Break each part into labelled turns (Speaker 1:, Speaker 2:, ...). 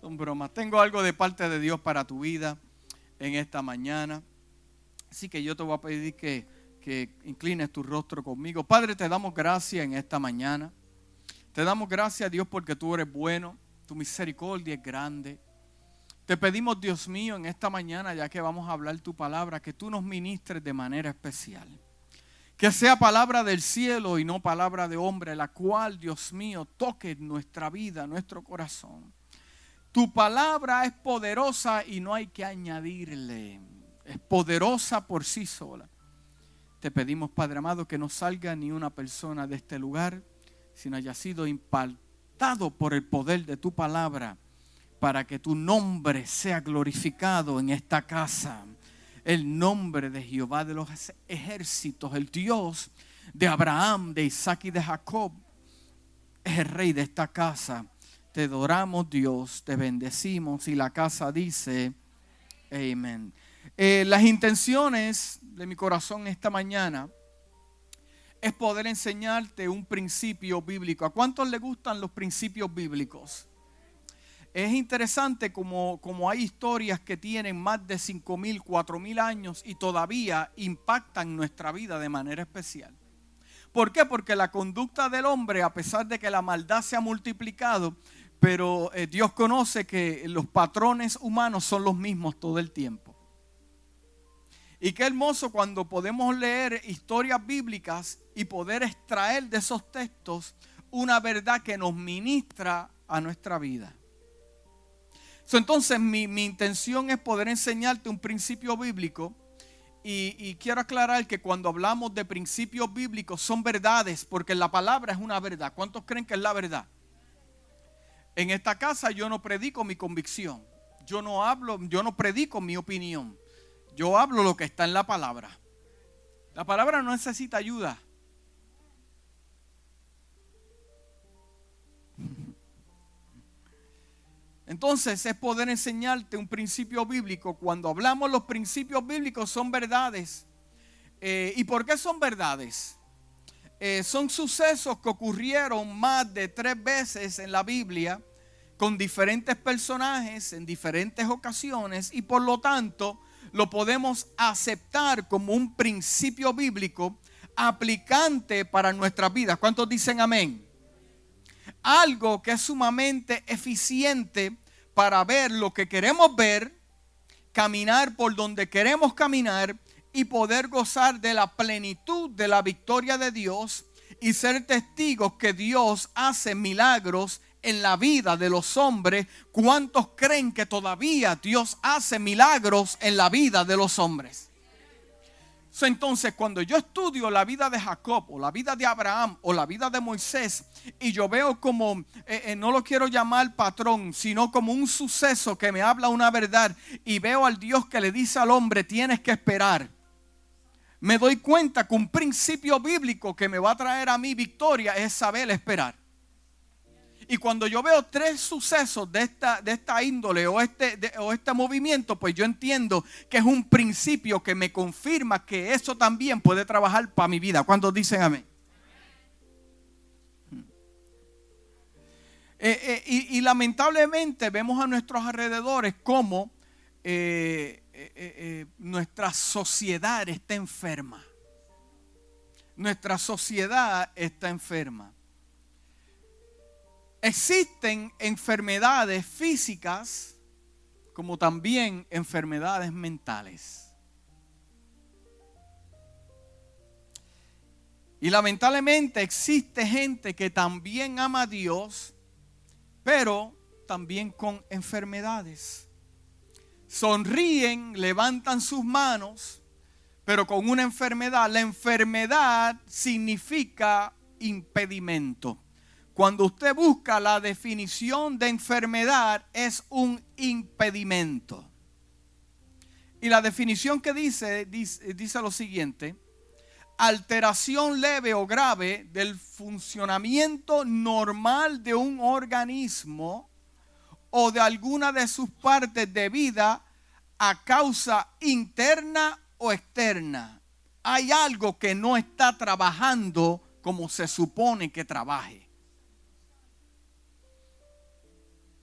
Speaker 1: Son bromas. Tengo algo de parte de Dios para tu vida en esta mañana. Así que yo te voy a pedir que, que inclines tu rostro conmigo. Padre, te damos gracias en esta mañana. Te damos gracias, Dios, porque tú eres bueno. Tu misericordia es grande. Te pedimos, Dios mío, en esta mañana, ya que vamos a hablar tu palabra, que tú nos ministres de manera especial. Que sea palabra del cielo y no palabra de hombre, la cual, Dios mío, toque nuestra vida, nuestro corazón. Tu palabra es poderosa y no hay que añadirle. Es poderosa por sí sola. Te pedimos, Padre amado, que no salga ni una persona de este lugar, sino haya sido impactado por el poder de tu palabra, para que tu nombre sea glorificado en esta casa. El nombre de Jehová de los ejércitos, el Dios de Abraham, de Isaac y de Jacob, es el rey de esta casa te adoramos Dios, te bendecimos y la casa dice, amén. Eh, las intenciones de mi corazón esta mañana es poder enseñarte un principio bíblico. ¿A cuántos le gustan los principios bíblicos? Es interesante como, como hay historias que tienen más de 5.000, 4.000 años y todavía impactan nuestra vida de manera especial. ¿Por qué? Porque la conducta del hombre, a pesar de que la maldad se ha multiplicado, pero eh, Dios conoce que los patrones humanos son los mismos todo el tiempo. Y qué hermoso cuando podemos leer historias bíblicas y poder extraer de esos textos una verdad que nos ministra a nuestra vida. entonces mi, intención es poder enseñarte un principio bíblico y, y, quiero aclarar que cuando hablamos de principios bíblicos son verdades porque la palabra es una verdad. ¿Cuántos creen que es la verdad? En esta casa yo no predico mi convicción. Yo no hablo, yo no predico mi opinión. Yo hablo lo que está en la palabra. La palabra no necesita ayuda. Entonces es poder enseñarte un principio bíblico. Cuando hablamos los principios bíblicos son verdades. Eh, ¿Y por qué son verdades? Eh, son sucesos que ocurrieron más de tres veces en la Biblia con diferentes personajes en diferentes ocasiones y por lo tanto lo podemos aceptar como un principio bíblico aplicante para nuestras vidas. ¿Cuántos dicen amén? Algo que es sumamente eficiente para ver lo que queremos ver, caminar por donde queremos caminar y poder gozar de la plenitud de la victoria de Dios y ser testigos que Dios hace milagros en la vida de los hombres. ¿Cuántos creen que todavía Dios hace milagros en la vida de los hombres? Entonces, cuando yo estudio la vida de Jacob o la vida de Abraham o la vida de Moisés y yo veo como, eh, eh, no lo quiero llamar patrón, sino como un suceso que me habla una verdad y veo al Dios que le dice al hombre, tienes que esperar me doy cuenta que un principio bíblico que me va a traer a mí victoria es saber esperar. Y cuando yo veo tres sucesos de esta, de esta índole o este, o este movimiento, pues yo entiendo que es un principio que me confirma que eso también puede trabajar para mi vida. ¿Cuántos dicen amén? Eh, eh, y, lamentablemente vemos a nuestros alrededores como eh, eh, eh, eh, nuestra sociedad está enferma. Nuestra sociedad está enferma. Existen enfermedades físicas como también enfermedades mentales. Y lamentablemente existe gente que también ama a Dios, pero también con enfermedades sonríen, levantan sus manos, pero con una enfermedad. La enfermedad significa impedimento. Cuando usted busca la definición de enfermedad es un impedimento. Y la definición que dice, dice, lo siguiente, alteración leve o grave del funcionamiento normal de un organismo o de alguna de sus partes de vida a causa interna o externa. Hay algo que no está trabajando como se supone que trabaje.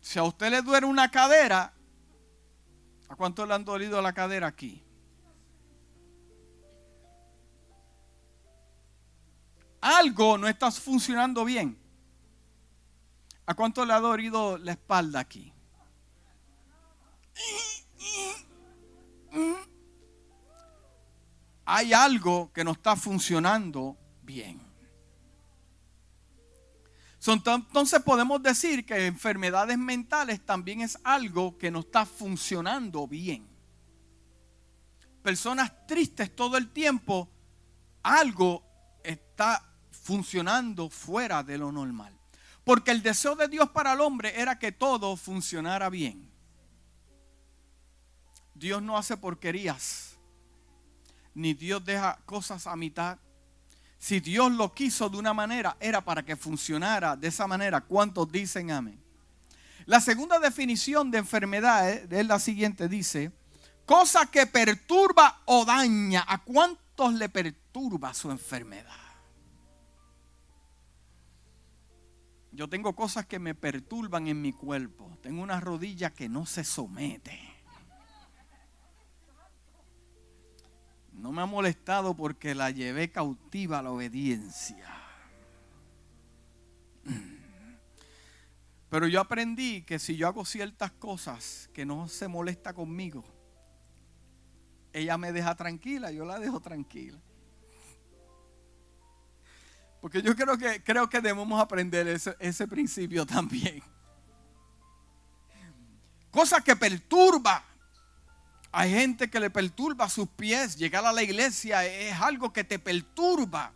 Speaker 1: Si a usted le duele una cadera, ¿a cuánto le han dolido la cadera aquí? Algo no está funcionando bien. ¿A cuánto le ha dolido la espalda aquí? Hay algo que no está funcionando bien. Entonces podemos decir que enfermedades mentales también es algo que no está funcionando bien. Personas tristes todo el tiempo, algo está funcionando fuera de lo normal. Porque el deseo de Dios para el hombre era que todo funcionara bien. Dios no hace porquerías, ni Dios deja cosas a mitad. Si Dios lo quiso de una manera, era para que funcionara de esa manera. ¿Cuántos dicen amén? La segunda definición de enfermedad es la siguiente, dice, cosa que perturba o daña. ¿A cuántos le perturba su enfermedad? Yo tengo cosas que me perturban en mi cuerpo. Tengo una rodilla que no se somete. No me ha molestado porque la llevé cautiva a la obediencia. Pero yo aprendí que si yo hago ciertas cosas que no se molesta conmigo, ella me deja tranquila, yo la dejo tranquila. Porque yo creo que, creo que debemos aprender ese, ese principio también. Cosa que perturba hay gente que le perturba sus pies. Llegar a la iglesia es algo que te perturba.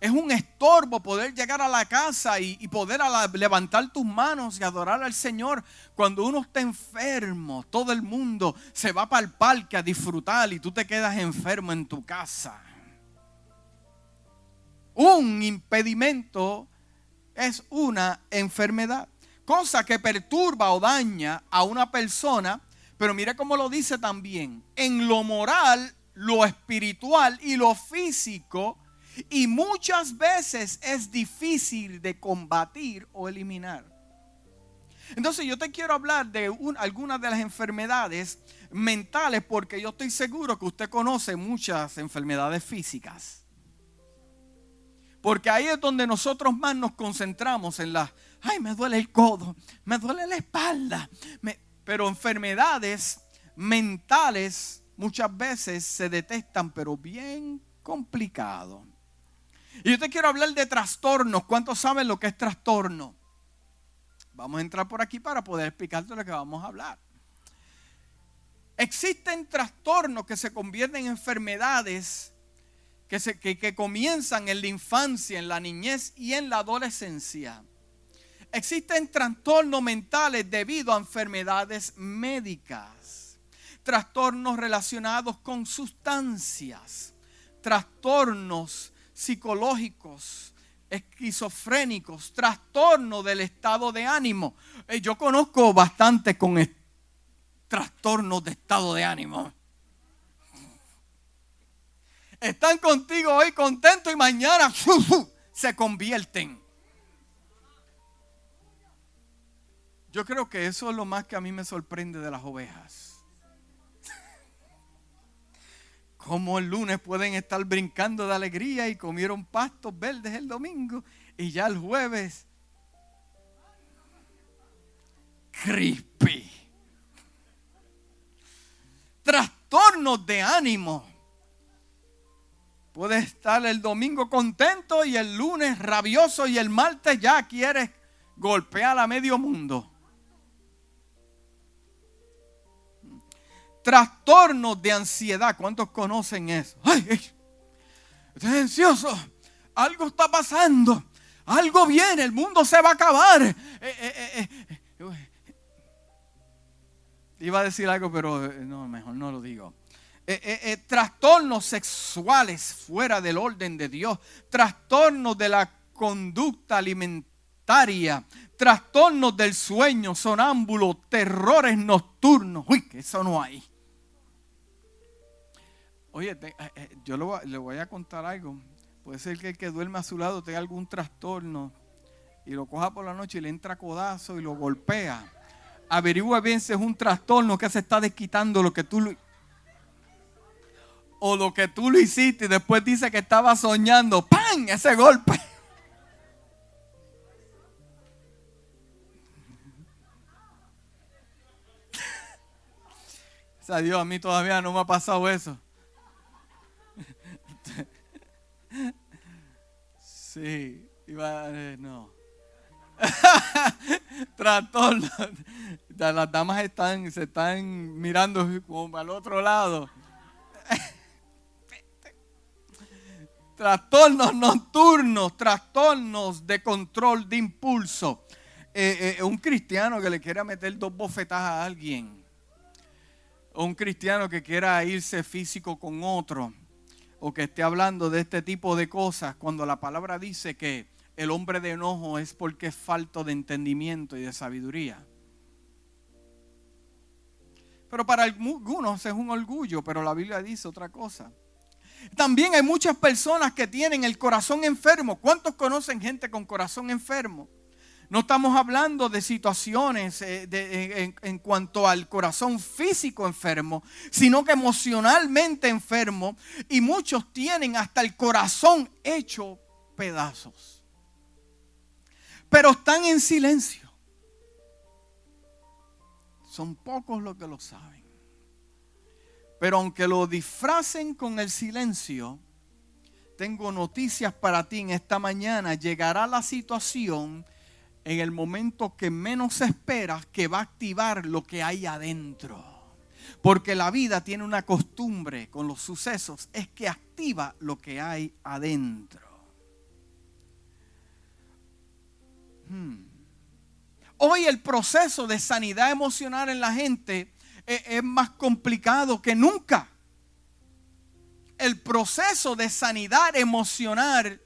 Speaker 1: Es un estorbo poder llegar a la casa y, poder levantar tus manos y adorar al Señor. Cuando uno está enfermo, todo el mundo se va para el parque a disfrutar y tú te quedas enfermo en tu casa. Un impedimento es una enfermedad. Cosa que perturba o daña a una persona pero mire cómo lo dice también. En lo moral, lo espiritual y lo físico. Y muchas veces es difícil de combatir o eliminar. Entonces yo te quiero hablar de algunas de las enfermedades mentales porque yo estoy seguro que usted conoce muchas enfermedades físicas. Porque ahí es donde nosotros más nos concentramos en las, ay, me duele el codo, me duele la espalda, pero enfermedades mentales muchas veces se detestan, pero bien complicado. Y yo te quiero hablar de trastornos. ¿Cuántos saben lo que es trastorno? Vamos a entrar por aquí para poder explicarte lo que vamos a hablar. Existen trastornos que se convierten en enfermedades que, comienzan en la infancia, en la niñez y en la adolescencia. Existen trastornos mentales debido a enfermedades médicas, trastornos relacionados con sustancias, trastornos psicológicos, esquizofrénicos, trastornos del estado de ánimo. Eh, yo conozco bastante con trastornos de estado de ánimo. Están contigo hoy contentos y mañana se convierten. Yo creo que eso es lo más que a mí me sorprende de las ovejas. Como el lunes pueden estar brincando de alegría y comieron pastos verdes el domingo y ya el jueves creepy. Trastornos de ánimo. Puedes estar el domingo contento y el lunes rabioso y el martes ya quieres golpear a medio mundo. Trastornos de ansiedad. ¿Cuántos conocen eso? Ay, estoy ansioso. Algo está pasando. Algo viene. El mundo se va a acabar. Eh, eh, eh, Iba a decir algo, pero no, mejor no lo digo. Trastornos sexuales fuera del orden de Dios. Trastornos de la conducta alimentaria trastornos del sueño, sonámbulos, terrores nocturnos. Uy, que eso no hay. Oye, eh, eh, yo le voy a contar algo. Puede ser que el que duerme a su lado tenga algún trastorno y lo coja por la noche y le entra codazo y lo golpea. averigua bien si es un trastorno que se está desquitando lo que tú o lo que tú lo hiciste y después dice que estaba soñando. ¡Pam! Ese golpe. O sea, Dios, a mí todavía no me ha pasado eso. Sí, iba, eh, no. Trastorno. Las damas están, se están mirando como al otro lado. Trastornos nocturnos, trastornos de control de impulso. Eh, eh, un cristiano que le quiera meter dos bofetadas a alguien. Un cristiano que quiera irse físico con otro. O que esté hablando de este tipo de cosas. Cuando la palabra dice que el hombre de enojo es porque es falto de entendimiento y de sabiduría. Pero para algunos es un orgullo, pero la Biblia dice otra cosa. También hay muchas personas que tienen el corazón enfermo. ¿Cuántos conocen gente con corazón enfermo? No estamos hablando de situaciones eh, en, cuanto al corazón físico enfermo, sino que emocionalmente enfermo. Y muchos tienen hasta el corazón hecho pedazos. Pero están en silencio. Son pocos los que lo saben. Pero aunque lo disfracen con el silencio, tengo noticias para ti en esta mañana. Llegará la situación en el momento que menos esperas que va a activar lo que hay adentro. Porque la vida tiene una costumbre con los sucesos, es que activa lo que hay adentro. Hmm. Hoy el proceso de sanidad emocional en la gente es más complicado que nunca. El proceso de sanidad emocional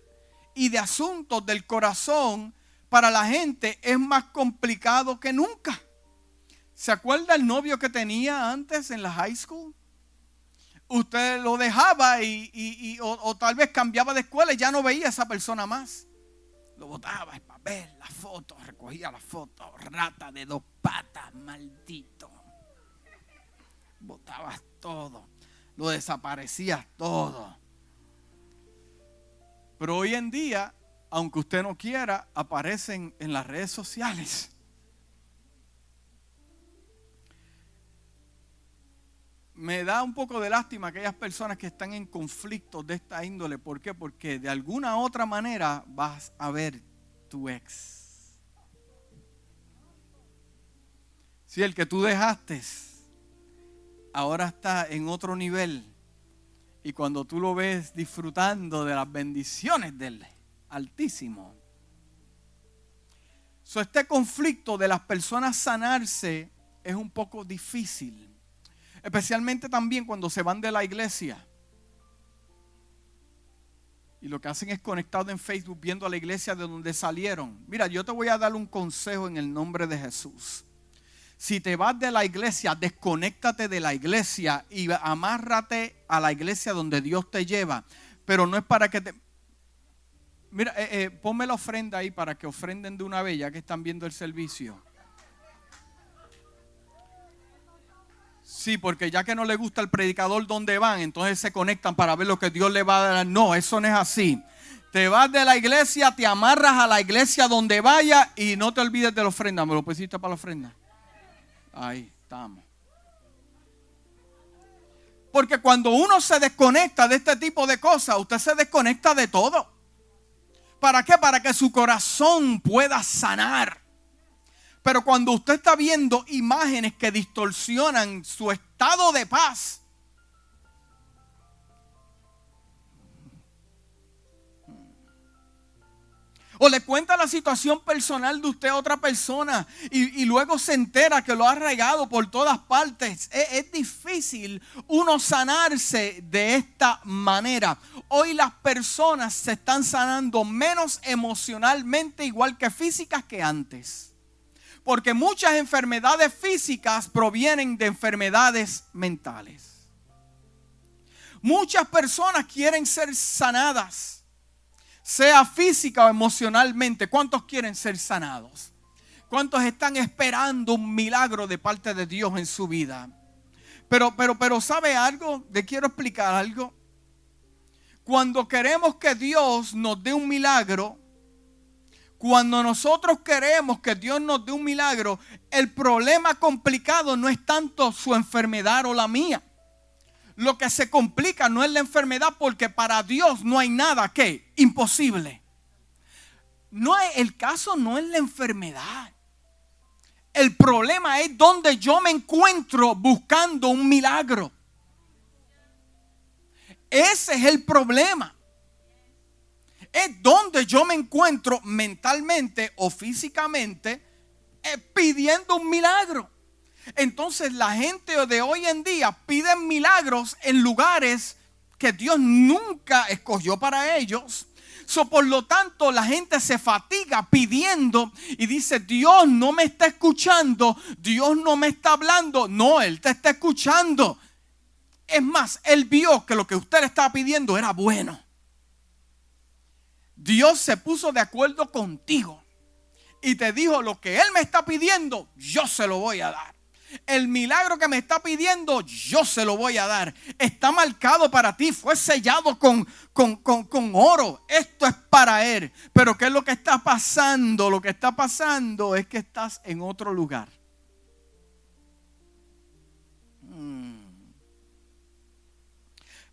Speaker 1: y de asuntos del corazón para la gente es más complicado que nunca. ¿Se acuerda el novio que tenía antes en la high school? Usted lo dejaba y, o, tal vez cambiaba de escuela y ya no veía a esa persona más. Lo botaba el papel, la foto, recogía la foto, rata de dos patas, maldito botabas todo, lo desaparecías todo. Pero hoy en día, aunque usted no quiera, aparecen en las redes sociales. Me da un poco de lástima aquellas personas que están en conflictos de esta índole. ¿Por qué? Porque de alguna otra manera vas a ver tu ex. Si el que tú dejaste ahora está en otro nivel. Y cuando tú lo ves disfrutando de las bendiciones del Altísimo. So, este conflicto de las personas sanarse es un poco difícil. Especialmente también cuando se van de la iglesia. Y lo que hacen es conectado en Facebook viendo a la iglesia de donde salieron. Mira, yo te voy a dar un consejo en el nombre de Jesús. Si te vas de la iglesia, desconéctate de la iglesia y amárrate a la iglesia donde Dios te lleva. Pero no es para que te... Mira, eh, eh, ponme la ofrenda ahí para que ofrenden de una vez, ya que están viendo el servicio. Sí, porque ya que no le gusta el predicador donde van, entonces se conectan para ver lo que Dios le va a dar. No, eso no es así. Te vas de la iglesia, te amarras a la iglesia donde vaya y no te olvides de la ofrenda. ¿Me lo pusiste para la ofrenda? Ahí estamos. Porque cuando uno se desconecta de este tipo de cosas, usted se desconecta de todo. ¿Para qué? Para que su corazón pueda sanar. Pero cuando usted está viendo imágenes que distorsionan su estado de paz, O le cuenta la situación personal de usted a otra persona y, luego se entera que lo ha regado por todas partes. Es, es difícil uno sanarse de esta manera. Hoy las personas se están sanando menos emocionalmente igual que físicas que antes. Porque muchas enfermedades físicas provienen de enfermedades mentales. Muchas personas quieren ser sanadas sea física o emocionalmente. ¿Cuántos quieren ser sanados? ¿Cuántos están esperando un milagro de parte de Dios en su vida? Pero, pero, pero, ¿sabe algo? Le quiero explicar algo. Cuando queremos que Dios nos dé un milagro, cuando nosotros queremos que Dios nos dé un milagro, el problema complicado no es tanto su enfermedad o la mía. Lo que se complica no es la enfermedad porque para Dios no hay nada que imposible. No es, el caso no es la enfermedad. El problema es donde yo me encuentro buscando un milagro. Ese es el problema. Es donde yo me encuentro mentalmente o físicamente eh, pidiendo un milagro. Entonces la gente de hoy en día pide milagros en lugares que Dios nunca escogió para ellos. Por lo tanto, la gente se fatiga pidiendo y dice, Dios no me está escuchando, Dios no me está hablando. No, Él te está escuchando. Es más, Él vio que lo que usted le estaba pidiendo era bueno. Dios se puso de acuerdo contigo y te dijo, lo que Él me está pidiendo, yo se lo voy a dar. El milagro que me está pidiendo, yo se lo voy a dar. Está marcado para ti, fue sellado con, con, con, oro. Esto es para Él. Pero ¿qué es lo que está pasando? Lo que está pasando es que estás en otro lugar.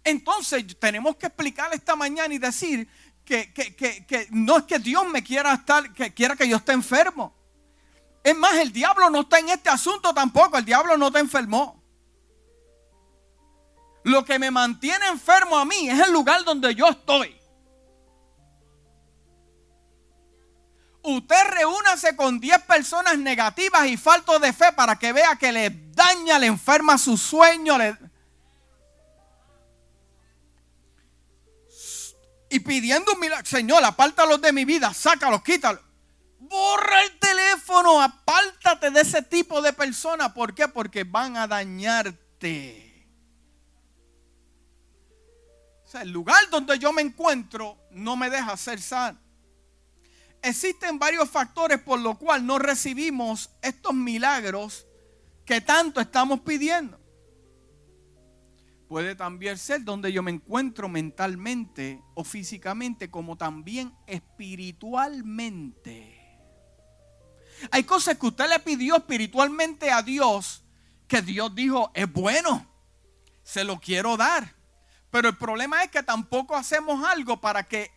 Speaker 1: Entonces tenemos que explicar esta mañana y decir que, no es que Dios me quiera estar, que quiera que yo esté enfermo. Es más, el diablo no está en este asunto tampoco. El diablo no te enfermó. Lo que me mantiene enfermo a mí es el lugar donde yo estoy. Usted reúnase con 10 personas negativas y falto de fe para que vea que le daña, le enferma su sueño, y pidiendo un milagro. Señor, apártalos de mi vida, sácalos, quítalos. Borra el teléfono, apártate de ese tipo de personas. ¿Por qué? Porque van a dañarte. O sea, el lugar donde yo me encuentro no me deja ser sano. Existen varios factores por los cuales no recibimos estos milagros que tanto estamos pidiendo. Puede también ser donde yo me encuentro mentalmente o físicamente, como también espiritualmente. Hay cosas que usted le pidió espiritualmente a Dios que Dios dijo, es bueno, se lo quiero dar. Pero el problema es que tampoco hacemos algo para que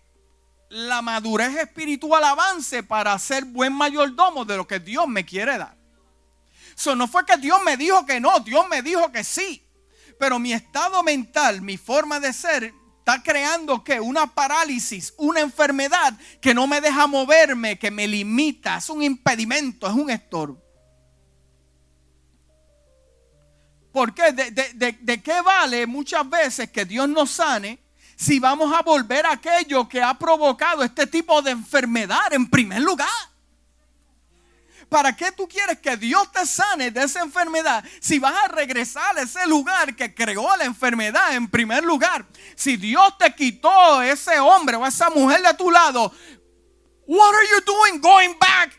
Speaker 1: la madurez espiritual avance para ser buen mayordomo de lo que Dios me quiere dar. Eso no fue que Dios me dijo que no, Dios me dijo que sí pero mi estado mental, mi forma de ser, está creando que una parálisis, una enfermedad que no me deja moverme, que me limita, es un impedimento, es un estorbo. ¿Por qué? ¿De, de, qué vale muchas veces que Dios nos sane si vamos a volver a aquello que ha provocado este tipo de enfermedad en primer lugar? ¿Para qué tú quieres que Dios te sane de esa enfermedad si vas a regresar a ese lugar que creó la enfermedad en primer lugar? Si Dios te quitó ese hombre o esa mujer de tu lado, what are you doing going back?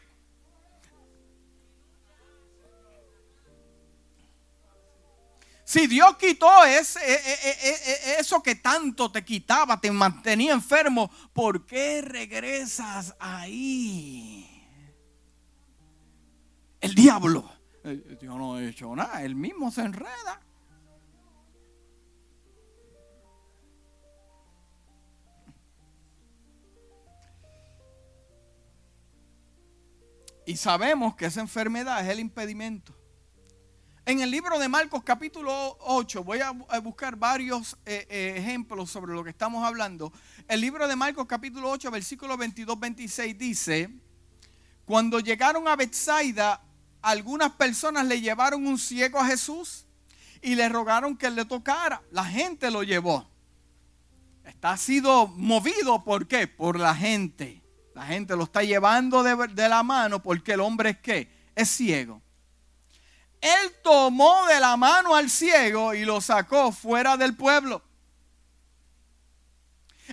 Speaker 1: Si Dios quitó ese, e, e, e, eso que tanto te quitaba, te mantenía enfermo, ¿por qué regresas ahí? El diablo. Eh, yo no he hecho nada, él mismo se enreda. Y sabemos que esa enfermedad es el impedimento. En el libro de Marcos capítulo 8, voy a buscar varios eh, eh, ejemplos sobre lo que estamos hablando. El libro de Marcos capítulo 8, versículo 22-26 dice, cuando llegaron a Bethsaida, algunas personas le llevaron un ciego a Jesús y le rogaron que le tocara. La gente lo llevó. Está sido movido, ¿por qué? Por la gente. La gente lo está llevando de, la mano porque el hombre es? Es ciego. Él tomó de la mano al ciego y lo sacó fuera del pueblo.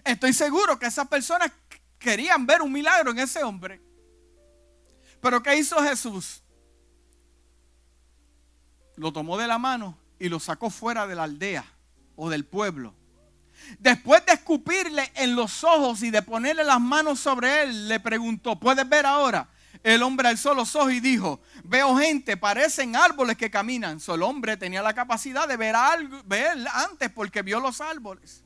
Speaker 1: Estoy seguro que esas personas querían ver un milagro en ese hombre. Pero ¿qué hizo Jesús? Lo tomó de la mano y lo sacó fuera de la aldea o del pueblo. Después de escupirle en los ojos y de ponerle las manos sobre él, le preguntó, ¿puedes ver ahora? El hombre alzó los ojos y dijo, veo gente, parecen árboles que caminan. Solo el hombre tenía la capacidad de ver, algo, ver antes porque vio los árboles.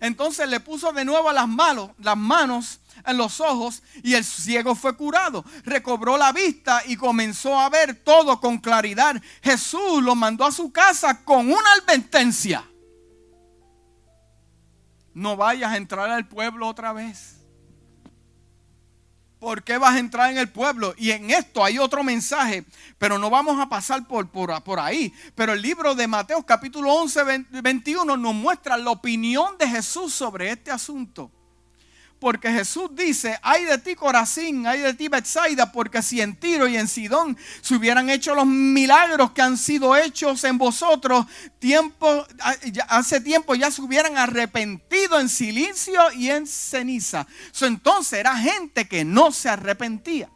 Speaker 1: Entonces le puso de nuevo las manos, las manos en los ojos y el ciego fue curado. Recobró la vista y comenzó a ver todo con claridad. Jesús lo mandó a su casa con una advertencia. No vayas a entrar al pueblo otra vez. ¿Por qué vas a entrar en el pueblo? Y en esto hay otro mensaje, pero no vamos a pasar por, por, por, ahí. Pero el libro de Mateo capítulo 11, 21 nos muestra la opinión de Jesús sobre este asunto. Porque Jesús dice, ay de ti Corazín, ay de ti Bethsaida, porque si en Tiro y en Sidón se hubieran hecho los milagros que han sido hechos en vosotros, tiempo, hace tiempo ya se hubieran arrepentido en silicio y en ceniza. entonces era gente que no se arrepentía.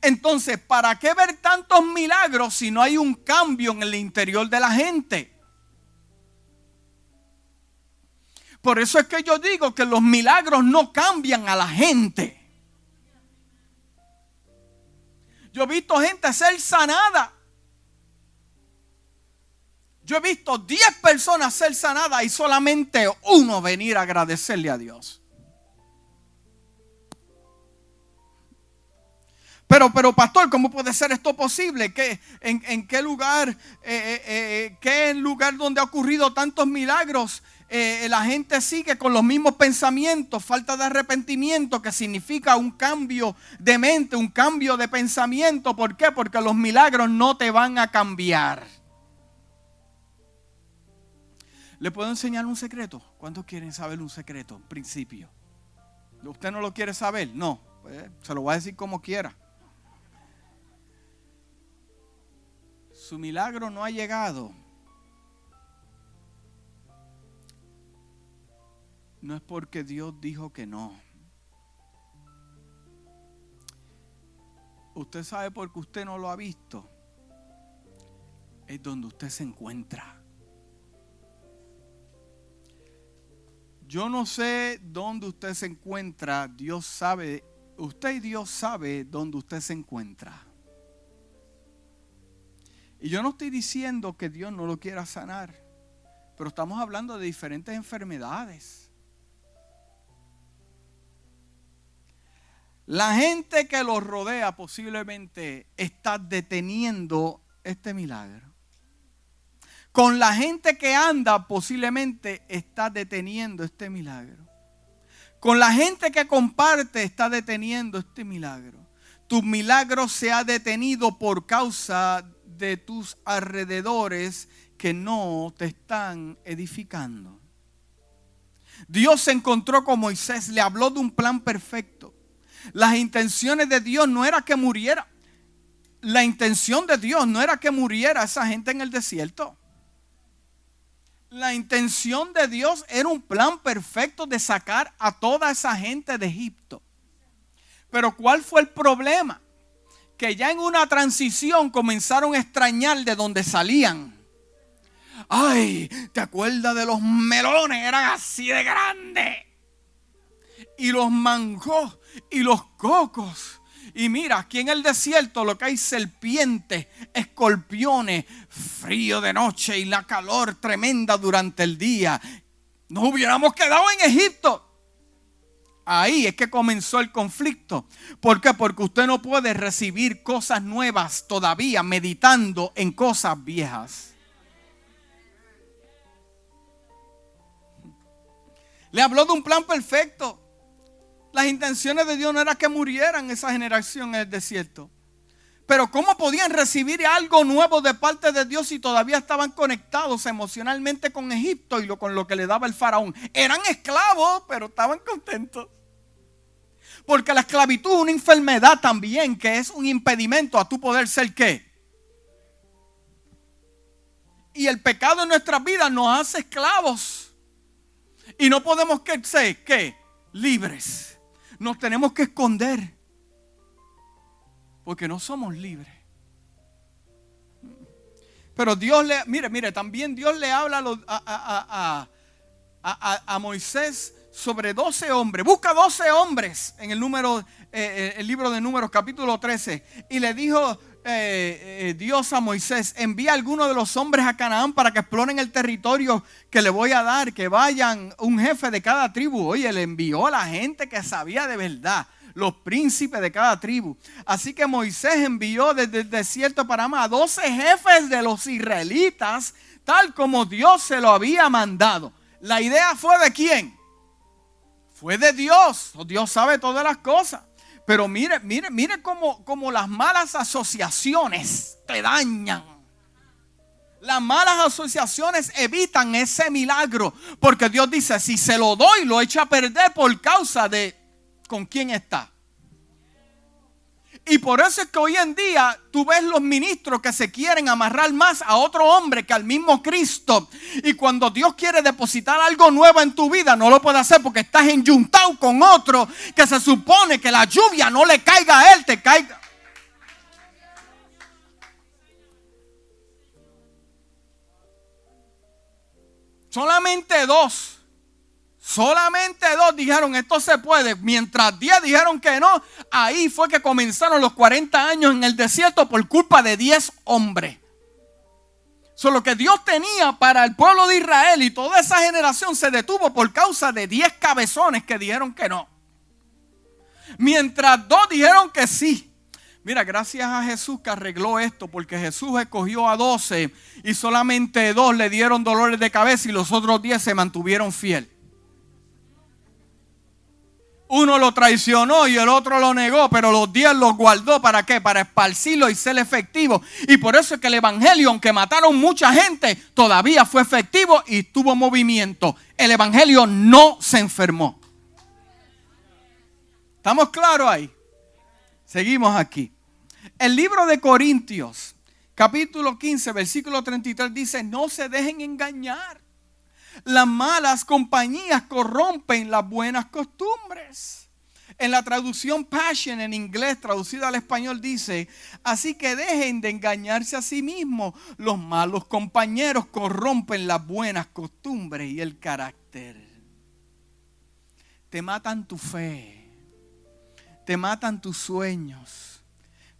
Speaker 1: Entonces, ¿para qué ver tantos milagros si no hay un cambio en el interior de la gente? Por eso es que yo digo que los milagros no cambian a la gente. Yo he visto gente ser sanada. Yo he visto 10 personas ser sanadas y solamente uno venir a agradecerle a Dios. Pero, pero pastor, ¿cómo puede ser esto posible? ¿Qué, en, qué lugar, eh, eh, eh, qué lugar donde ha ocurrido tantos milagros eh, la gente sigue con los mismos pensamientos, falta de arrepentimiento, que significa un cambio de mente, un cambio de pensamiento. ¿Por qué? Porque los milagros no te van a cambiar. ¿Le puedo enseñar un secreto? ¿Cuántos quieren saber un secreto? Principio. ¿Usted no lo quiere saber? No. Pues, se lo voy a decir como quiera. Su milagro no ha llegado no es porque Dios dijo que no. Usted sabe porque usted no lo ha visto. Es donde usted se encuentra. Yo no sé dónde usted se encuentra. Dios sabe, usted y Dios sabe dónde usted se encuentra. Y yo no estoy diciendo que Dios no lo quiera sanar, pero estamos hablando de diferentes enfermedades. La gente que los rodea posiblemente está deteniendo este milagro. Con la gente que anda posiblemente está deteniendo este milagro. Con la gente que comparte está deteniendo este milagro. Tu milagro se ha detenido por causa de tus alrededores que no te están edificando. Dios se encontró con Moisés, le habló de un plan perfecto. Las intenciones de Dios no era que muriera. La intención de Dios no era que muriera esa gente en el desierto. La intención de Dios era un plan perfecto de sacar a toda esa gente de Egipto. Pero ¿cuál fue el problema? Que ya en una transición comenzaron a extrañar de donde salían. Ay, ¿te acuerdas de los melones? Eran así de grandes. Y los mangos y los cocos. Y mira, aquí en el desierto lo que hay serpientes, escorpiones, frío de noche y la calor tremenda durante el día. Nos hubiéramos quedado en Egipto. Ahí es que comenzó el conflicto. ¿Por qué? Porque usted no puede recibir cosas nuevas todavía meditando en cosas viejas. Le habló de un plan perfecto. Las intenciones de Dios no era que murieran esa generación en el desierto. Pero ¿cómo podían recibir algo nuevo de parte de Dios si todavía estaban conectados emocionalmente con Egipto y lo, con lo que le daba el faraón? Eran esclavos, pero estaban contentos. Porque la esclavitud es una enfermedad también, que es un impedimento a tu poder ser qué. Y el pecado en nuestras vidas nos hace esclavos. Y no podemos ser, ¿qué? Libres nos tenemos que esconder. porque no somos libres. Pero Dios le, mire, mire, también Dios le habla a, a, Moisés sobre 12 hombres. Busca 12 hombres en el número, eh, eh, el libro de Números, capítulo 13. Y le dijo eh, Dios a Moisés: envía a algunos de los hombres a Canaán para que exploren el territorio que le voy a dar, que vayan un jefe de cada tribu. Oye, le envió a la gente que sabía de verdad los príncipes de cada tribu. Así que Moisés envió desde el desierto para a 12 jefes de los israelitas, tal como Dios se lo había mandado. La idea fue de quién? Fue de Dios. Dios sabe todas las cosas. Pero mire, mire, mire cómo, cómo las malas asociaciones te dañan. Las malas asociaciones evitan ese milagro. Porque Dios dice, si se lo doy, lo echa a perder por causa de con quién está. Y por eso es que hoy en día tú ves los ministros que se quieren amarrar más a otro hombre que al mismo Cristo. Y cuando Dios quiere depositar algo nuevo en tu vida, no lo puede hacer porque estás enyuntado con otro que se supone que la lluvia no le caiga a él, te caiga. Solamente dos Solamente dos dijeron esto se puede, mientras diez dijeron que no. Ahí fue que comenzaron los 40 años en el desierto por culpa de diez hombres. Solo que Dios tenía para el pueblo de Israel y toda esa generación se detuvo por causa de diez cabezones que dijeron que no. Mientras dos dijeron que sí. Mira, gracias a Jesús que arregló esto, porque Jesús escogió a doce y solamente dos le dieron dolores de cabeza y los otros diez se mantuvieron fiel. Uno lo traicionó y el otro lo negó, pero los diez los guardó. ¿Para qué? Para esparcirlo y ser efectivo. Y por eso es que el Evangelio, aunque mataron mucha gente, todavía fue efectivo y tuvo movimiento. El Evangelio no se enfermó. ¿Estamos claros ahí? Seguimos aquí. El libro de Corintios, capítulo 15, versículo 33 dice, no se dejen engañar. Las malas compañías corrompen las buenas costumbres. En la traducción Passion en inglés, traducida al español, dice, así que dejen de engañarse a sí mismos. Los malos compañeros corrompen las buenas costumbres y el carácter. Te matan tu fe, te matan tus sueños,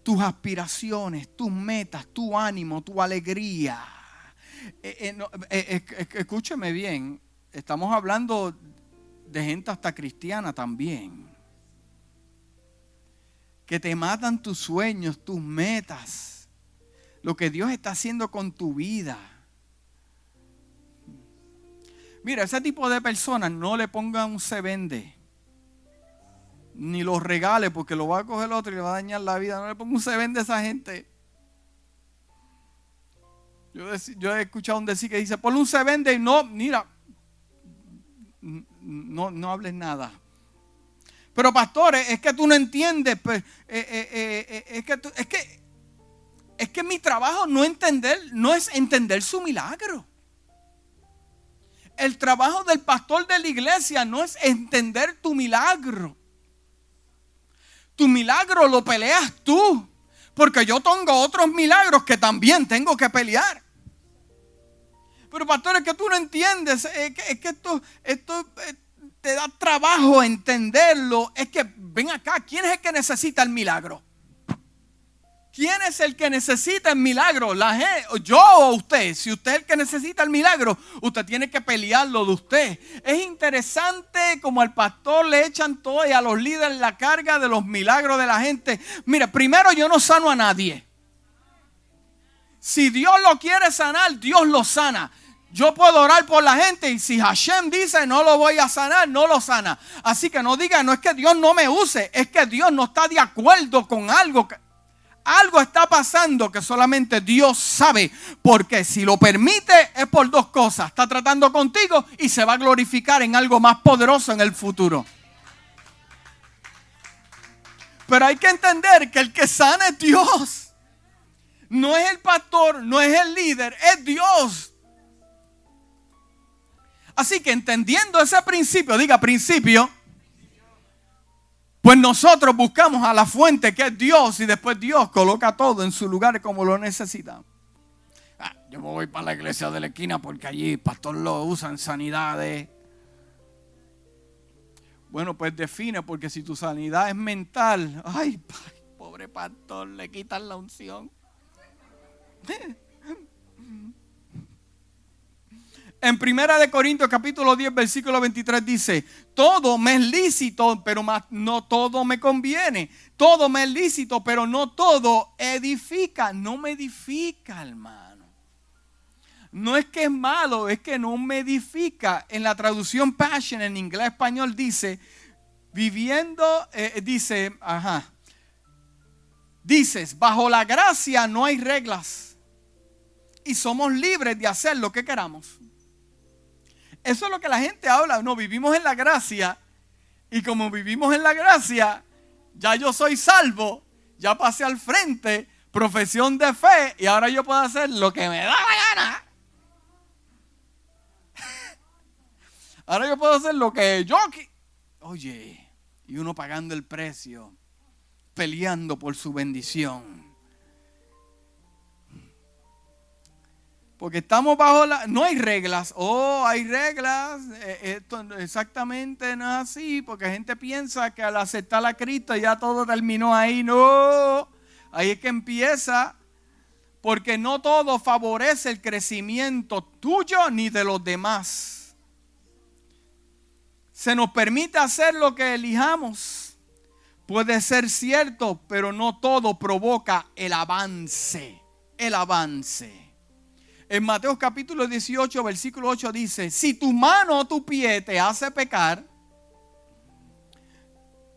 Speaker 1: tus aspiraciones, tus metas, tu ánimo, tu alegría eh, eh, eh, escúcheme bien, estamos hablando de gente hasta cristiana también. Que te matan tus sueños, tus metas, lo que Dios está haciendo con tu vida. Mira, ese tipo de personas no le pongan un se vende. Ni los regale porque lo va a coger el otro y le va a dañar la vida. No le ponga un se vende a esa gente. Yo, he escuchado un decir que dice, por un se vende y no, mira, no, no hables nada. Pero pastores, es que tú no entiendes, pues, eh, eh, eh, es, que es que es que mi trabajo no entender, no es entender su milagro. El trabajo del pastor de la iglesia no es entender tu milagro. Tu milagro lo peleas tú. Porque yo tengo otros milagros que también tengo que pelear. Pero pastor, es que tú no entiendes, es que, esto, esto eh, te da trabajo entenderlo. Es que ven acá, ¿quién es el que necesita el milagro? ¿Quién es el que necesita el milagro? La yo o usted. Si usted es el que necesita el milagro, usted tiene que pelearlo de usted. Es interesante como al pastor le echan todo y a los líderes la carga de los milagros de la gente. Mira, primero yo no sano a nadie. Si Dios lo quiere sanar, Dios lo sana. Yo puedo orar por la gente y si Hashem dice no lo voy a sanar, no lo sana. Así que no diga, no es que Dios no me use, es que Dios no está de acuerdo con algo. Que, algo está pasando que solamente Dios sabe. Porque si lo permite es por dos cosas. Está tratando contigo y se va a glorificar en algo más poderoso en el futuro. Pero hay que entender que el que sana es Dios. No es el pastor, no es el líder, es Dios. Así que entendiendo ese principio, diga principio, Pues nosotros buscamos a la fuente que es Dios y después Dios coloca todo en su lugar como lo necesitamos. Ah, yo me voy para la iglesia de la esquina porque allí el pastor lo usa en sanidades. Bueno, pues define, porque si tu sanidad es mental, ay, pobre pastor, le quitan la unción. En Primera de Corintios capítulo 10 versículo 23 dice, todo me es lícito, pero no todo me conviene. Todo me es lícito, pero no todo edifica. No me edifica, hermano. No es que es malo, es que no me edifica. En la traducción Passion en inglés español dice, viviendo, eh, dice, ajá, dices, bajo la gracia no hay reglas. Y somos libres de hacer lo que queramos. Eso es lo que la gente habla. No, vivimos en la gracia. Y como vivimos en la gracia, ya yo soy salvo, ya pasé al frente, profesión de fe, y ahora yo puedo hacer lo que me da la gana. Ahora yo puedo hacer lo que yo... Oye, y uno pagando el precio, peleando por su bendición. Porque estamos bajo la... No hay reglas. Oh, hay reglas. Eh, esto exactamente no es así. Porque la gente piensa que al aceptar a Cristo ya todo terminó ahí. No. Ahí es que empieza. Porque no todo favorece el crecimiento tuyo ni de los demás. Se nos permite hacer lo que elijamos. Puede ser cierto, pero no todo provoca el avance. El avance. En Mateo capítulo 18, versículo 8 dice, si tu mano o tu pie te hace pecar,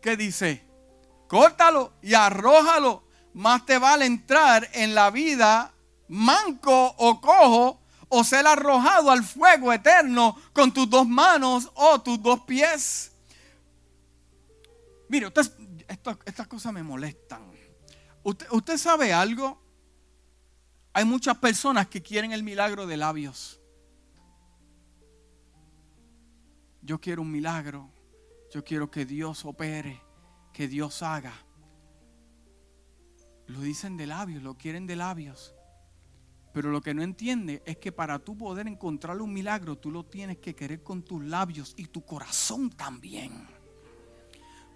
Speaker 1: ¿qué dice? Córtalo y arrójalo. Más te vale entrar en la vida manco o cojo o ser arrojado al fuego eterno con tus dos manos o tus dos pies. Mire, estas cosas me molestan. ¿Usted, ¿Usted sabe algo? Hay muchas personas que quieren el milagro de labios. Yo quiero un milagro. Yo quiero que Dios opere, que Dios haga. Lo dicen de labios, lo quieren de labios. Pero lo que no entiende es que para tú poder encontrar un milagro, tú lo tienes que querer con tus labios y tu corazón también.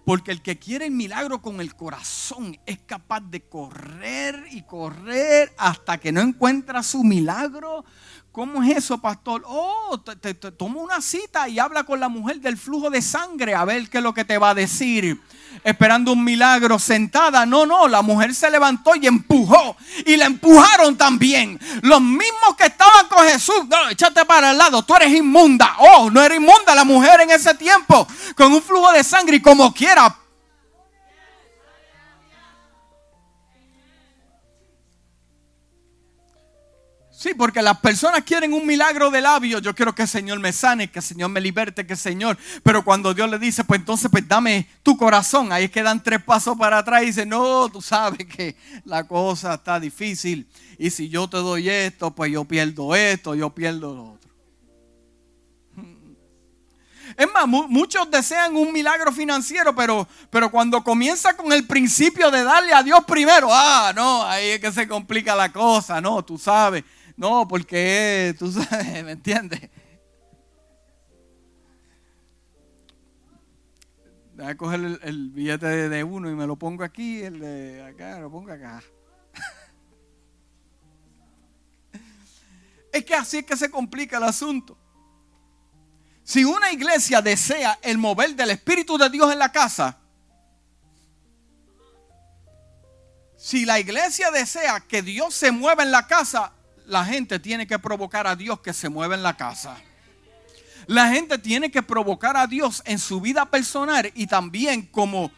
Speaker 1: Porque el que quiere el milagro con el corazón es capaz de correr y correr hasta que no encuentra su milagro. ¿Cómo es eso, pastor? Oh, te, toma una cita y habla con la mujer del flujo de sangre a ver qué es lo que te va a decir esperando un milagro sentada. No, no, la mujer se levantó y empujó. Y la empujaron también. Los mismos que estaban con Jesús. No, échate para el lado, tú eres inmunda. Oh, no era inmunda la mujer en ese tiempo. Con un flujo de sangre y como quiera Sí, porque las personas quieren un milagro de labios. Yo quiero que el Señor me sane, que el Señor me liberte, que el Señor. Pero cuando Dios le dice, pues entonces, pues dame tu corazón. Ahí es que dan tres pasos para atrás y dicen, no, tú sabes que la cosa está difícil. Y si yo te doy esto, pues yo pierdo esto, yo pierdo lo otro. Es más, muchos desean un milagro financiero, pero, pero cuando comienza con el principio de darle a Dios primero, ah, no, ahí es que se complica la cosa, no, tú sabes. No, porque tú sabes, ¿me entiendes? Voy a coger el, billete de, uno y me lo pongo aquí, el de acá, lo pongo acá. Es que así es que se complica el asunto. Si una iglesia desea el mover del Espíritu de Dios en la casa, si la iglesia desea que Dios se mueva en la casa, la gente tiene que provocar a Dios que se mueva en la casa. La gente tiene que provocar a Dios en su vida personal y también como,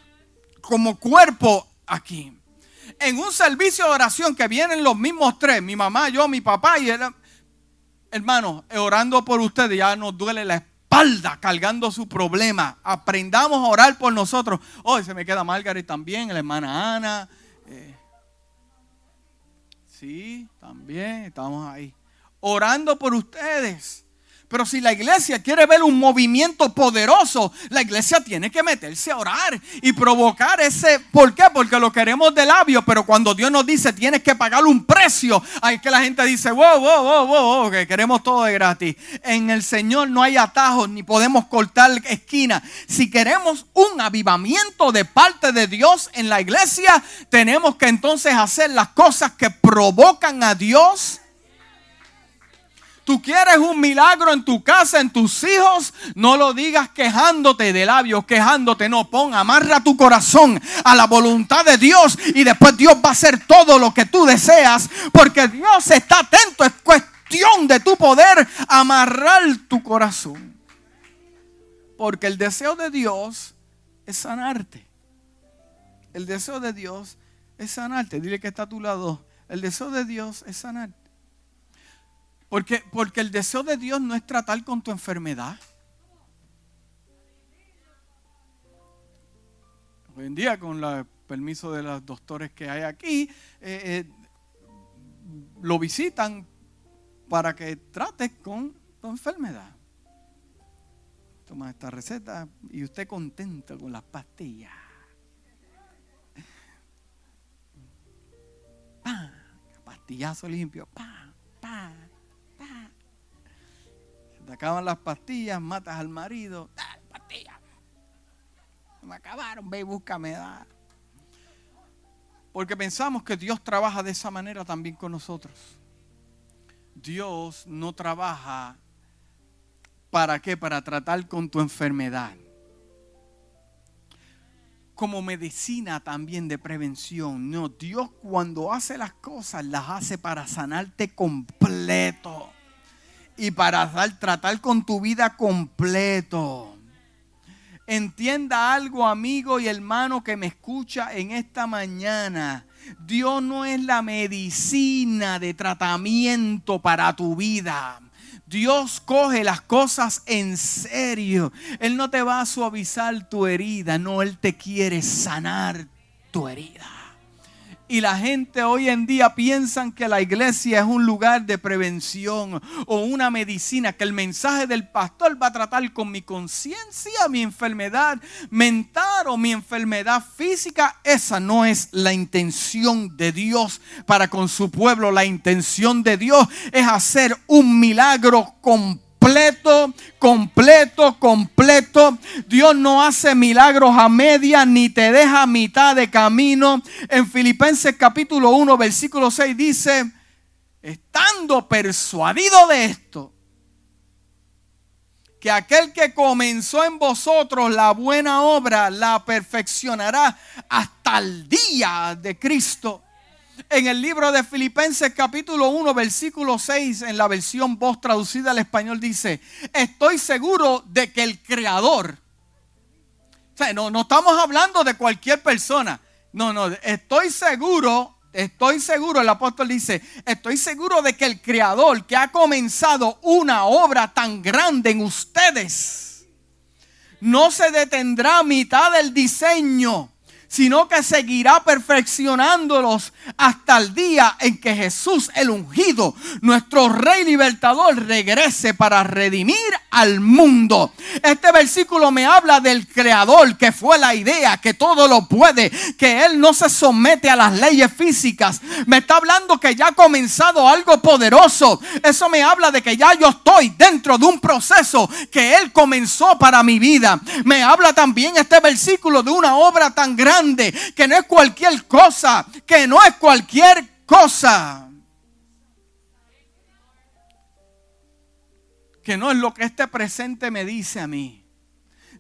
Speaker 1: como cuerpo aquí. En un servicio de oración que vienen los mismos tres, mi mamá, yo, mi papá y el hermano, orando por ustedes, ya nos duele la espalda cargando su problema. Aprendamos a orar por nosotros. Hoy se me queda Margaret también, la hermana Ana. Eh, Sí, también estamos ahí. Orando por ustedes. Pero si la iglesia quiere ver un movimiento poderoso, la iglesia tiene que meterse a orar y provocar ese. ¿Por qué? Porque lo queremos de labio, pero cuando Dios nos dice tienes que pagar un precio, hay que la gente dice, wow, wow, wow, wow, que queremos todo de gratis. En el Señor no hay atajos ni podemos cortar esquina. Si queremos un avivamiento de parte de Dios en la iglesia, tenemos que entonces hacer las cosas que provocan a Dios Tú quieres un milagro en tu casa, en tus hijos, no lo digas quejándote de labios, quejándote, no, pon, amarra tu corazón a la voluntad de Dios y después Dios va a hacer todo lo que tú deseas, porque Dios está atento, es cuestión de tu poder amarrar tu corazón. Porque el deseo de Dios es sanarte. El deseo de Dios es sanarte. Dile que está a tu lado. El deseo de Dios es sanarte. Porque, porque el deseo de Dios no es tratar con tu enfermedad. Hoy en día, con el permiso de los doctores que hay aquí, eh, eh, lo visitan para que trates con tu enfermedad. Toma esta receta y usted contento con las pastillas. ¡Pam! Pastillazo limpio. ¡Pam! ¡Pam! Te acaban las pastillas, matas al marido. Dale, pastillas. Me acabaron, ve y búscame. Da. Porque pensamos que Dios trabaja de esa manera también con nosotros. Dios no trabaja para qué? Para tratar con tu enfermedad. Como medicina también de prevención. No, Dios cuando hace las cosas las hace para sanarte completo y para tratar con tu vida completo. Entienda algo, amigo y hermano que me escucha en esta mañana. Dios no es la medicina de tratamiento para tu vida. Dios coge las cosas en serio. Él no te va a suavizar tu herida, no, Él te quiere sanar tu herida. Y la gente hoy en día piensan que la iglesia es un lugar de prevención o una medicina, que el mensaje del pastor va a tratar con mi conciencia, mi enfermedad mental o mi enfermedad física. Esa no es la intención de Dios para con su pueblo. La intención de Dios es hacer un milagro completo completo, completo, completo. Dios no hace milagros a media ni te deja a mitad de camino. En Filipenses capítulo 1, versículo 6 dice, estando persuadido de esto, que aquel que comenzó en vosotros la buena obra la perfeccionará hasta el día de Cristo en el libro de Filipenses capítulo 1 versículo 6 en la versión voz traducida al español dice, estoy seguro de que el creador, o sea, no, no estamos hablando de cualquier persona, no, no, estoy seguro, estoy seguro, el apóstol dice, estoy seguro de que el creador que ha comenzado una obra tan grande en ustedes, no se detendrá a mitad del diseño sino que seguirá perfeccionándolos hasta el día en que Jesús el ungido, nuestro rey libertador, regrese para redimir al mundo. Este versículo me habla del creador que fue la idea, que todo lo puede, que Él no se somete a las leyes físicas. Me está hablando que ya ha comenzado algo poderoso. Eso me habla de que ya yo estoy dentro de un proceso que Él comenzó para mi vida. Me habla también este versículo de una obra tan grande que no es cualquier cosa, que no es cualquier cosa. Que no es lo que este presente me dice a mí.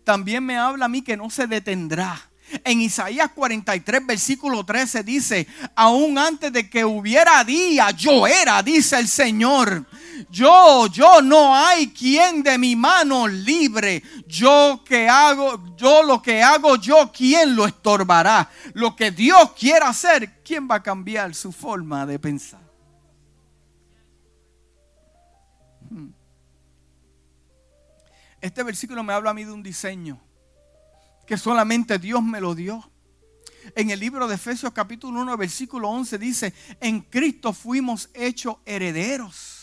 Speaker 1: También me habla a mí que no se detendrá. En Isaías 43, versículo 13 dice, aún antes de que hubiera día, yo era, dice el Señor. Yo, yo no hay quien de mi mano libre. Yo que hago, yo lo que hago yo, ¿quién lo estorbará? Lo que Dios quiera hacer, ¿quién va a cambiar su forma de pensar? Hmm. Este versículo me habla a mí de un diseño que solamente Dios me lo dio. En el libro de Efesios capítulo 1 versículo 11 dice, en Cristo fuimos hechos herederos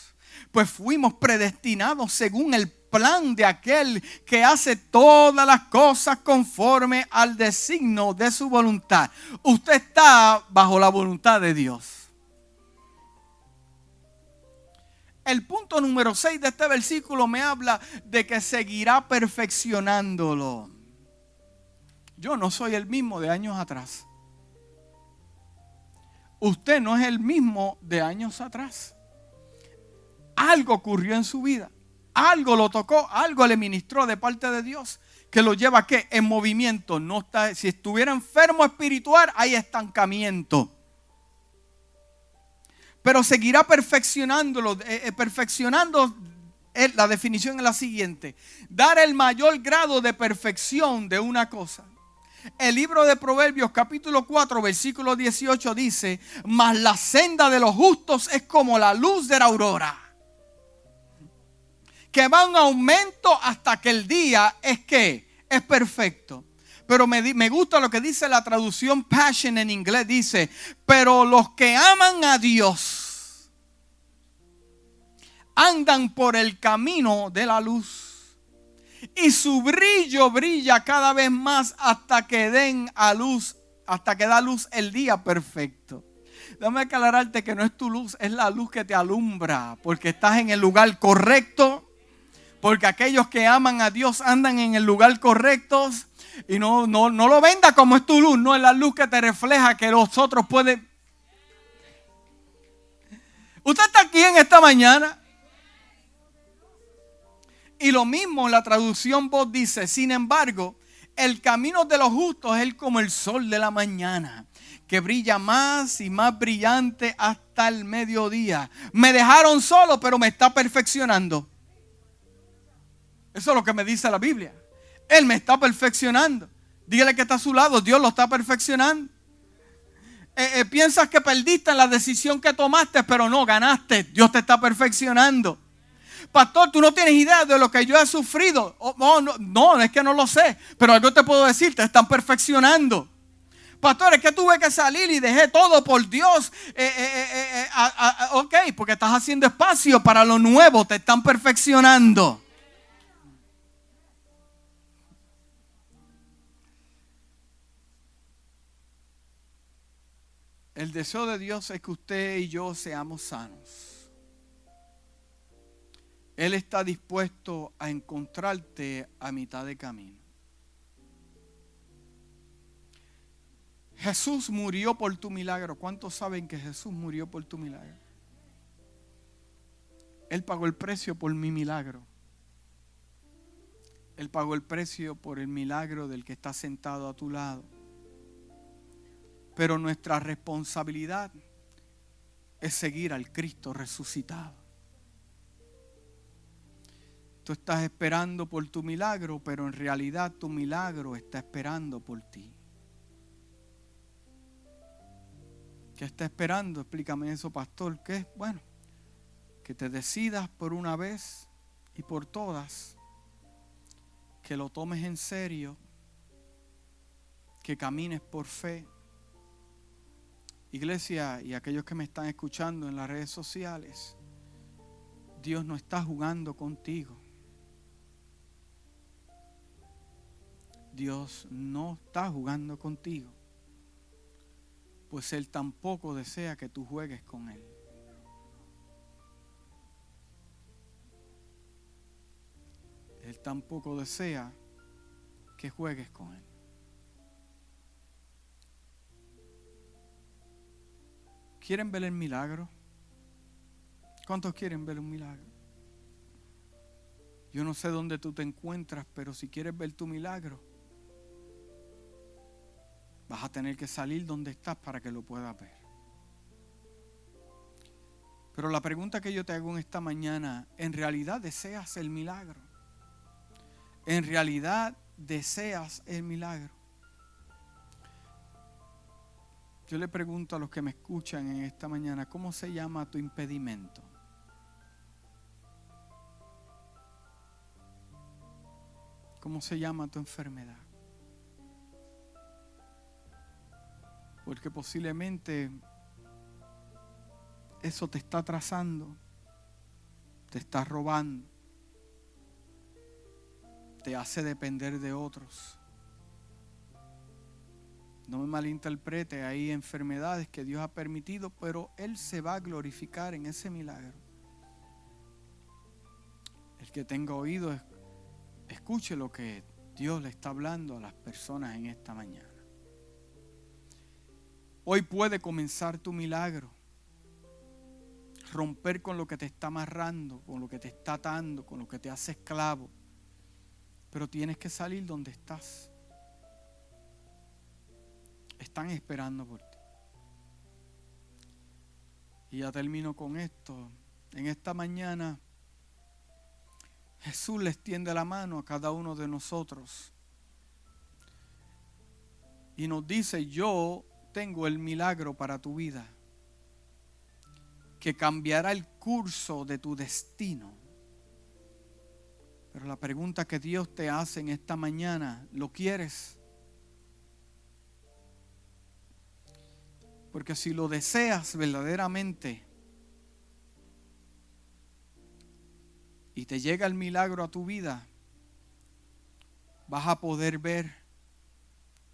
Speaker 1: pues fuimos predestinados según el plan de aquel que hace todas las cosas conforme al designio de su voluntad. Usted está bajo la voluntad de Dios. El punto número 6 de este versículo me habla de que seguirá perfeccionándolo. Yo no soy el mismo de años atrás. Usted no es el mismo de años atrás. Algo ocurrió en su vida. Algo lo tocó, algo le ministró de parte de Dios que lo lleva ¿qué? en movimiento. No está, si estuviera enfermo espiritual, hay estancamiento. Pero seguirá perfeccionándolo, eh, eh, perfeccionando. Eh, la definición es la siguiente: dar el mayor grado de perfección de una cosa. El libro de Proverbios capítulo 4 versículo 18 dice, mas la senda de los justos es como la luz de la aurora, que va en aumento hasta que el día es que es perfecto. Pero me, me, gusta lo que dice la traducción Passion en inglés. Dice, pero los que aman a Dios andan por el camino de la luz y su brillo brilla cada vez más hasta que den a luz, hasta que da luz el día perfecto. Déjame aclararte que no es tu luz, es la luz que te alumbra, porque estás en el lugar correcto, porque aquellos que aman a Dios andan en el lugar correcto y no, no, no lo venda como es tu luz, no es la luz que te refleja que los otros pueden. Usted está aquí en esta mañana y lo mismo la traducción voz dice, sin embargo, el camino de los justos es como el sol de la mañana, que brilla más y más brillante hasta el mediodía. Me dejaron solo, pero me está perfeccionando. Eso es lo que me dice la Biblia. Él me está perfeccionando. Dígale que está a su lado, Dios lo está perfeccionando. Eh, eh, piensas que perdiste en la decisión que tomaste, pero no ganaste. Dios te está perfeccionando. Pastor, tú no tienes idea de lo que yo he sufrido. Oh, no, no, no, es que no lo sé. Pero algo te puedo decir, te están perfeccionando. Pastor, es que tuve que salir y dejé todo por Dios. Eh, eh, ok, porque estás haciendo espacio para lo nuevo, te están perfeccionando. El deseo de Dios es que usted y yo seamos sanos. Él está dispuesto a encontrarte a mitad de camino. Jesús murió por tu milagro. ¿Cuántos saben que Jesús murió por tu milagro? Él pagó el precio por mi milagro. Él pagó el precio por el milagro del que está sentado a tu lado. Pero nuestra responsabilidad es seguir al Cristo resucitado. Tú estás esperando por tu milagro, pero en realidad tu milagro está esperando por ti. ¿Qué está esperando? Explícame eso, pastor. ¿Qué? Bueno, que te decidas por una vez y por todas, que lo tomes en serio, que camines por fe. Iglesia y aquellos que me están escuchando en las redes sociales, Dios no está jugando contigo. Dios no está jugando contigo, pues Él tampoco desea que tú juegues con Él. Él tampoco desea que juegues con Él. ¿Quieren ver el milagro? ¿Cuántos quieren ver un milagro? Yo no sé dónde tú te encuentras, pero si quieres ver tu milagro, Vas a tener que salir donde estás para que lo puedas ver. Pero la pregunta que yo te hago en esta mañana, ¿en realidad deseas el milagro? ¿En realidad deseas el milagro? Yo le pregunto a los que me escuchan en esta mañana, ¿cómo se llama tu impedimento? ¿Cómo se llama tu enfermedad? Porque posiblemente eso te está trazando te está robando, te hace depender de otros. No me malinterprete, hay enfermedades que Dios ha permitido, pero Él se va a glorificar en ese milagro. El que tenga oído, escuche lo que Dios le está hablando a las personas en esta mañana. Hoy puede comenzar tu milagro. Romper con lo que te está amarrando, con lo que te está atando, con lo que te hace esclavo. Pero tienes que salir donde estás están esperando por ti. Y ya termino con esto. En esta mañana Jesús les tiende la mano a cada uno de nosotros. Y nos dice, yo tengo el milagro para tu vida, que cambiará el curso de tu destino. Pero la pregunta que Dios te hace en esta mañana, ¿lo quieres? Porque si lo deseas verdaderamente y te llega el milagro a tu vida, vas a poder ver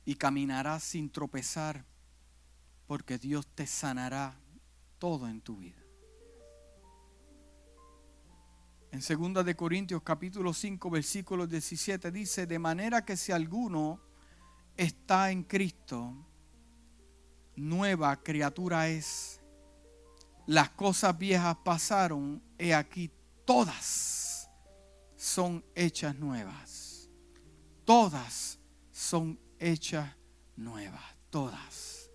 Speaker 1: y caminarás sin tropezar, porque Dios te sanará todo en tu vida. En 2 de Corintios capítulo 5 versículo 17 dice, de manera que si alguno está en Cristo, nueva criatura es. Las cosas viejas pasaron, he aquí todas son hechas nuevas. Todas son hechas nuevas, todas.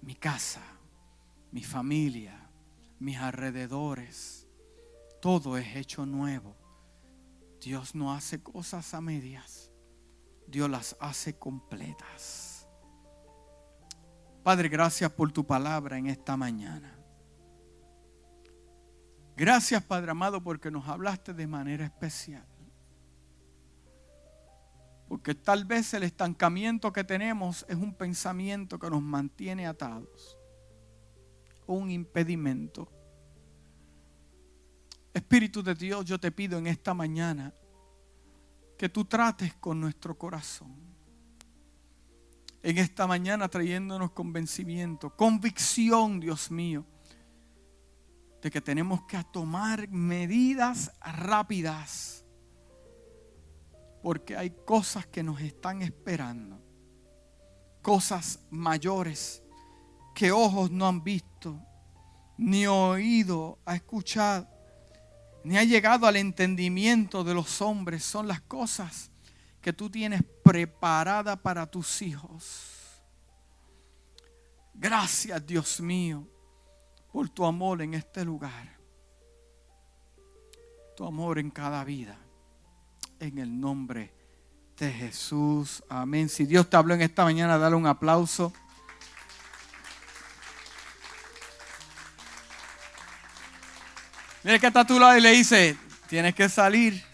Speaker 1: Mi casa, mi familia, mis alrededores, todo es hecho nuevo. Dios no hace cosas a medias, Dios las hace completas. Padre, gracias por tu palabra en esta mañana. Gracias, Padre amado, porque nos hablaste de manera especial. Porque tal vez el estancamiento que tenemos es un pensamiento que nos mantiene atados. Un impedimento. Espíritu de Dios, yo te pido en esta mañana que tú trates con nuestro corazón en esta mañana trayéndonos convencimiento, convicción, Dios mío, de que tenemos que tomar medidas rápidas, porque hay cosas que nos están esperando, cosas mayores que ojos no han visto, ni oído ha escuchado, ni ha llegado al entendimiento de los hombres, son las cosas que tú tienes preparada para tus hijos. Gracias Dios mío por tu amor en este lugar. Tu amor en cada vida. En el nombre de Jesús. Amén. Si Dios te habló en esta mañana, dale un aplauso. Mira que está a tu lado y le dice, tienes que salir.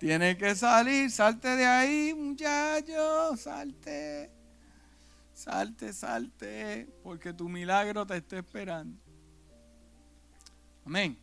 Speaker 1: Tiene que salir, salte de ahí, muchacho, salte. Salte, salte, porque tu milagro te está esperando. Amén.